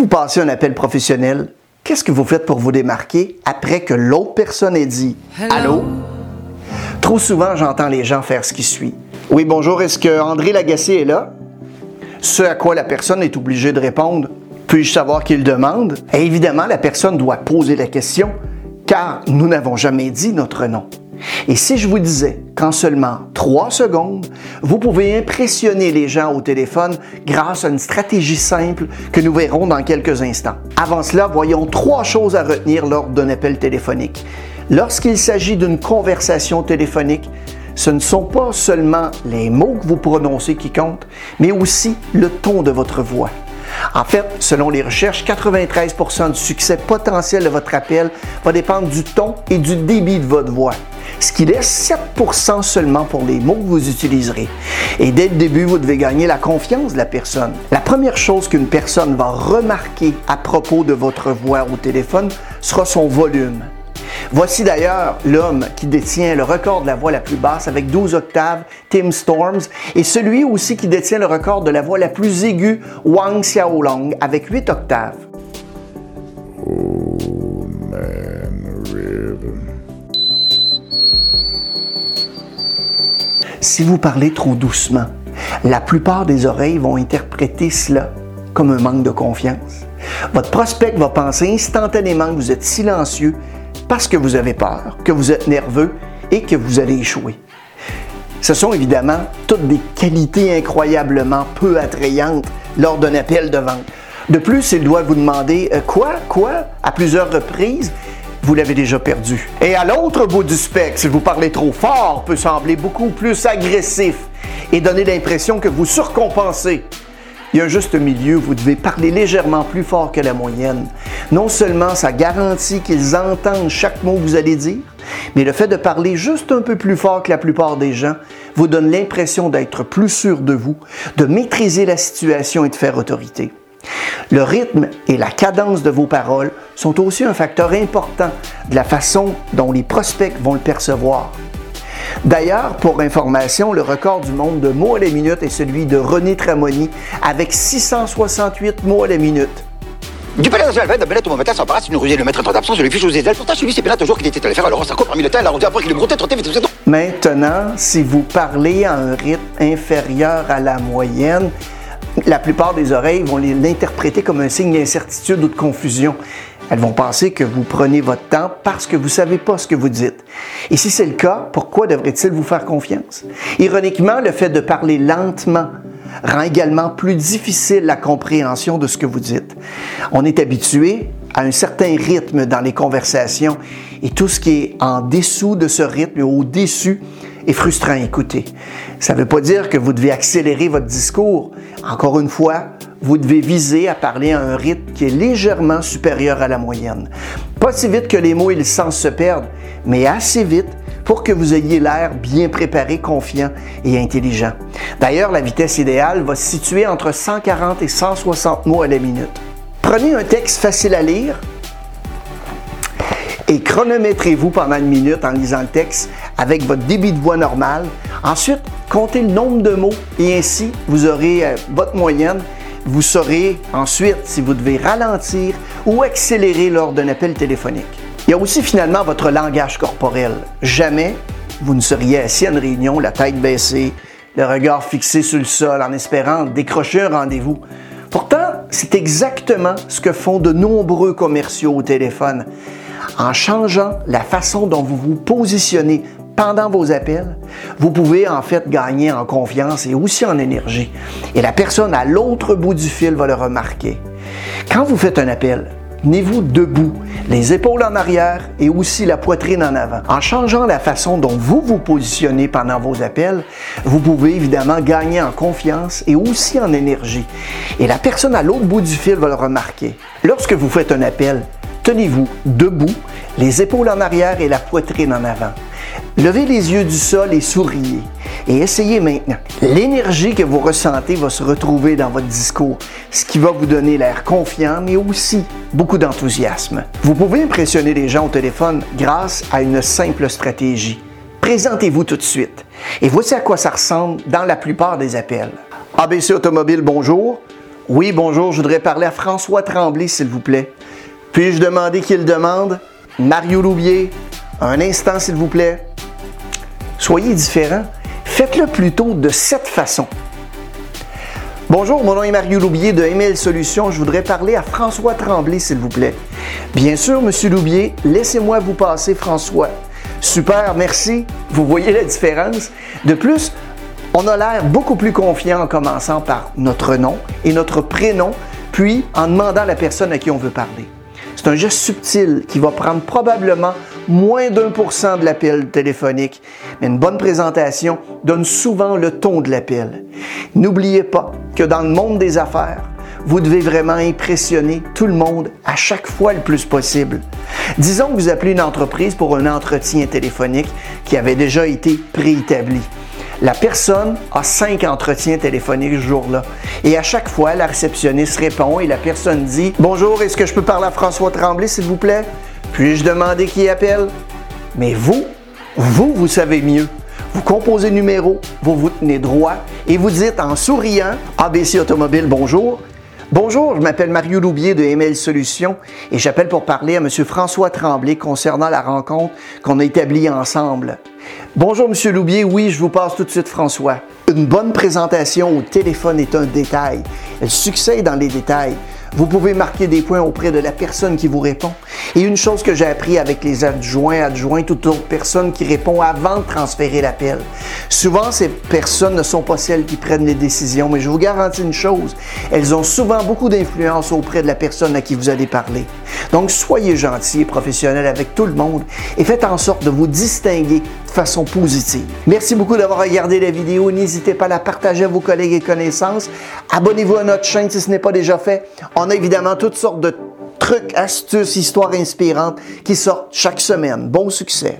vous passez un appel professionnel, qu'est-ce que vous faites pour vous démarquer après que l'autre personne ait dit Allô? Trop souvent, j'entends les gens faire ce qui suit. Oui, bonjour, est-ce que André Lagacé est là? Ce à quoi la personne est obligée de répondre Puis-je savoir qu'il demande? Et évidemment, la personne doit poser la question, car nous n'avons jamais dit notre nom. Et si je vous disais qu'en seulement trois secondes, vous pouvez impressionner les gens au téléphone grâce à une stratégie simple que nous verrons dans quelques instants. Avant cela, voyons trois choses à retenir lors d'un appel téléphonique. Lorsqu'il s'agit d'une conversation téléphonique, ce ne sont pas seulement les mots que vous prononcez qui comptent, mais aussi le ton de votre voix. En fait, selon les recherches, 93% du succès potentiel de votre appel va dépendre du ton et du débit de votre voix ce qui laisse 7% seulement pour les mots que vous utiliserez. Et dès le début, vous devez gagner la confiance de la personne. La première chose qu'une personne va remarquer à propos de votre voix au téléphone sera son volume. Voici d'ailleurs l'homme qui détient le record de la voix la plus basse avec 12 octaves, Tim Storms, et celui aussi qui détient le record de la voix la plus aiguë, Wang Xiaolong, avec 8 octaves. Si vous parlez trop doucement, la plupart des oreilles vont interpréter cela comme un manque de confiance. Votre prospect va penser instantanément que vous êtes silencieux parce que vous avez peur, que vous êtes nerveux et que vous allez échouer. Ce sont évidemment toutes des qualités incroyablement peu attrayantes lors d'un appel de vente. De plus, il doit vous demander euh, quoi, quoi à plusieurs reprises vous l'avez déjà perdu. Et à l'autre bout du spectre, si vous parlez trop fort, peut sembler beaucoup plus agressif et donner l'impression que vous surcompensez. Il y a un juste milieu, vous devez parler légèrement plus fort que la moyenne. Non seulement ça garantit qu'ils entendent chaque mot que vous allez dire, mais le fait de parler juste un peu plus fort que la plupart des gens vous donne l'impression d'être plus sûr de vous, de maîtriser la situation et de faire autorité. Le rythme et la cadence de vos paroles sont aussi un facteur important de la façon dont les prospects vont le percevoir. D'ailleurs, pour information, le record du monde de mots à la minute est celui de René Tramoni avec 668 mots à la minute. Du palais dans la de Bennett au matin, sans passe, une rusée le maître en absence, je lui fiche aux ailes. Pourtant, celui c'est bien toujours qu'il était allé faire alors ça parmi le temps, la après qu'il est monté, trotté, vite, Maintenant, si vous parlez à un rythme inférieur à la moyenne, la plupart des oreilles vont l'interpréter comme un signe d'incertitude ou de confusion. Elles vont penser que vous prenez votre temps parce que vous ne savez pas ce que vous dites. Et si c'est le cas, pourquoi devrait-il vous faire confiance? Ironiquement, le fait de parler lentement rend également plus difficile la compréhension de ce que vous dites. On est habitué à un certain rythme dans les conversations et tout ce qui est en dessous de ce rythme au-dessus frustrant à écouter. Ça ne veut pas dire que vous devez accélérer votre discours. Encore une fois, vous devez viser à parler à un rythme qui est légèrement supérieur à la moyenne. Pas si vite que les mots et le sens se perdent, mais assez vite pour que vous ayez l'air bien préparé, confiant et intelligent. D'ailleurs, la vitesse idéale va se situer entre 140 et 160 mots à la minute. Prenez un texte facile à lire et chronométrez-vous pendant une minute en lisant le texte avec votre débit de voix normal. Ensuite, comptez le nombre de mots et ainsi vous aurez euh, votre moyenne. Vous saurez ensuite si vous devez ralentir ou accélérer lors d'un appel téléphonique. Il y a aussi finalement votre langage corporel. Jamais vous ne seriez assis à une réunion, la tête baissée, le regard fixé sur le sol en espérant décrocher un rendez-vous. Pourtant, c'est exactement ce que font de nombreux commerciaux au téléphone. En changeant la façon dont vous vous positionnez pendant vos appels, vous pouvez en fait gagner en confiance et aussi en énergie. Et la personne à l'autre bout du fil va le remarquer. Quand vous faites un appel, tenez-vous debout, les épaules en arrière et aussi la poitrine en avant. En changeant la façon dont vous vous positionnez pendant vos appels, vous pouvez évidemment gagner en confiance et aussi en énergie. Et la personne à l'autre bout du fil va le remarquer. Lorsque vous faites un appel, tenez-vous debout, les épaules en arrière et la poitrine en avant. Levez les yeux du sol et souriez. Et essayez maintenant. L'énergie que vous ressentez va se retrouver dans votre discours, ce qui va vous donner l'air confiant, mais aussi beaucoup d'enthousiasme. Vous pouvez impressionner les gens au téléphone grâce à une simple stratégie. Présentez-vous tout de suite. Et voici à quoi ça ressemble dans la plupart des appels. ABC Automobile, bonjour. Oui, bonjour, je voudrais parler à François Tremblay, s'il vous plaît. Puis-je demander qu'il demande? Mario Loubier, un instant, s'il vous plaît. Soyez différent. Faites-le plutôt de cette façon. Bonjour, mon nom est Mario Loubier de ML Solutions. Je voudrais parler à François Tremblay, s'il vous plaît. Bien sûr, Monsieur Loubier, laissez-moi vous passer François. Super, merci. Vous voyez la différence? De plus, on a l'air beaucoup plus confiant en commençant par notre nom et notre prénom, puis en demandant la personne à qui on veut parler. C'est un geste subtil qui va prendre probablement moins d'un pour cent de l'appel téléphonique, mais une bonne présentation donne souvent le ton de l'appel. N'oubliez pas que dans le monde des affaires, vous devez vraiment impressionner tout le monde à chaque fois le plus possible. Disons que vous appelez une entreprise pour un entretien téléphonique qui avait déjà été préétabli. La personne a cinq entretiens téléphoniques ce jour-là. Et à chaque fois, la réceptionniste répond et la personne dit Bonjour, est-ce que je peux parler à François Tremblay, s'il vous plaît? Puis-je demander qui appelle Mais vous, vous, vous savez mieux. Vous composez le numéro, vous vous tenez droit et vous dites en souriant ABC Automobile, bonjour. Bonjour, je m'appelle Mario Loubier de ML Solutions et j'appelle pour parler à M. François Tremblay concernant la rencontre qu'on a établie ensemble. Bonjour, M. Loubier. Oui, je vous passe tout de suite, François. Une bonne présentation au téléphone est un détail. Elle succède dans les détails. Vous pouvez marquer des points auprès de la personne qui vous répond. Et une chose que j'ai appris avec les adjoints, adjoints, toute autre personne qui répond avant de transférer l'appel. Souvent, ces personnes ne sont pas celles qui prennent les décisions, mais je vous garantis une chose, elles ont souvent beaucoup d'influence auprès de la personne à qui vous allez parler. Donc, soyez gentil et professionnel avec tout le monde et faites en sorte de vous distinguer de façon positive. Merci beaucoup d'avoir regardé la vidéo. N'hésitez pas à la partager à vos collègues et connaissances. Abonnez-vous à notre chaîne si ce n'est pas déjà fait. On a évidemment toutes sortes de trucs, astuces, histoires inspirantes qui sortent chaque semaine. Bon succès!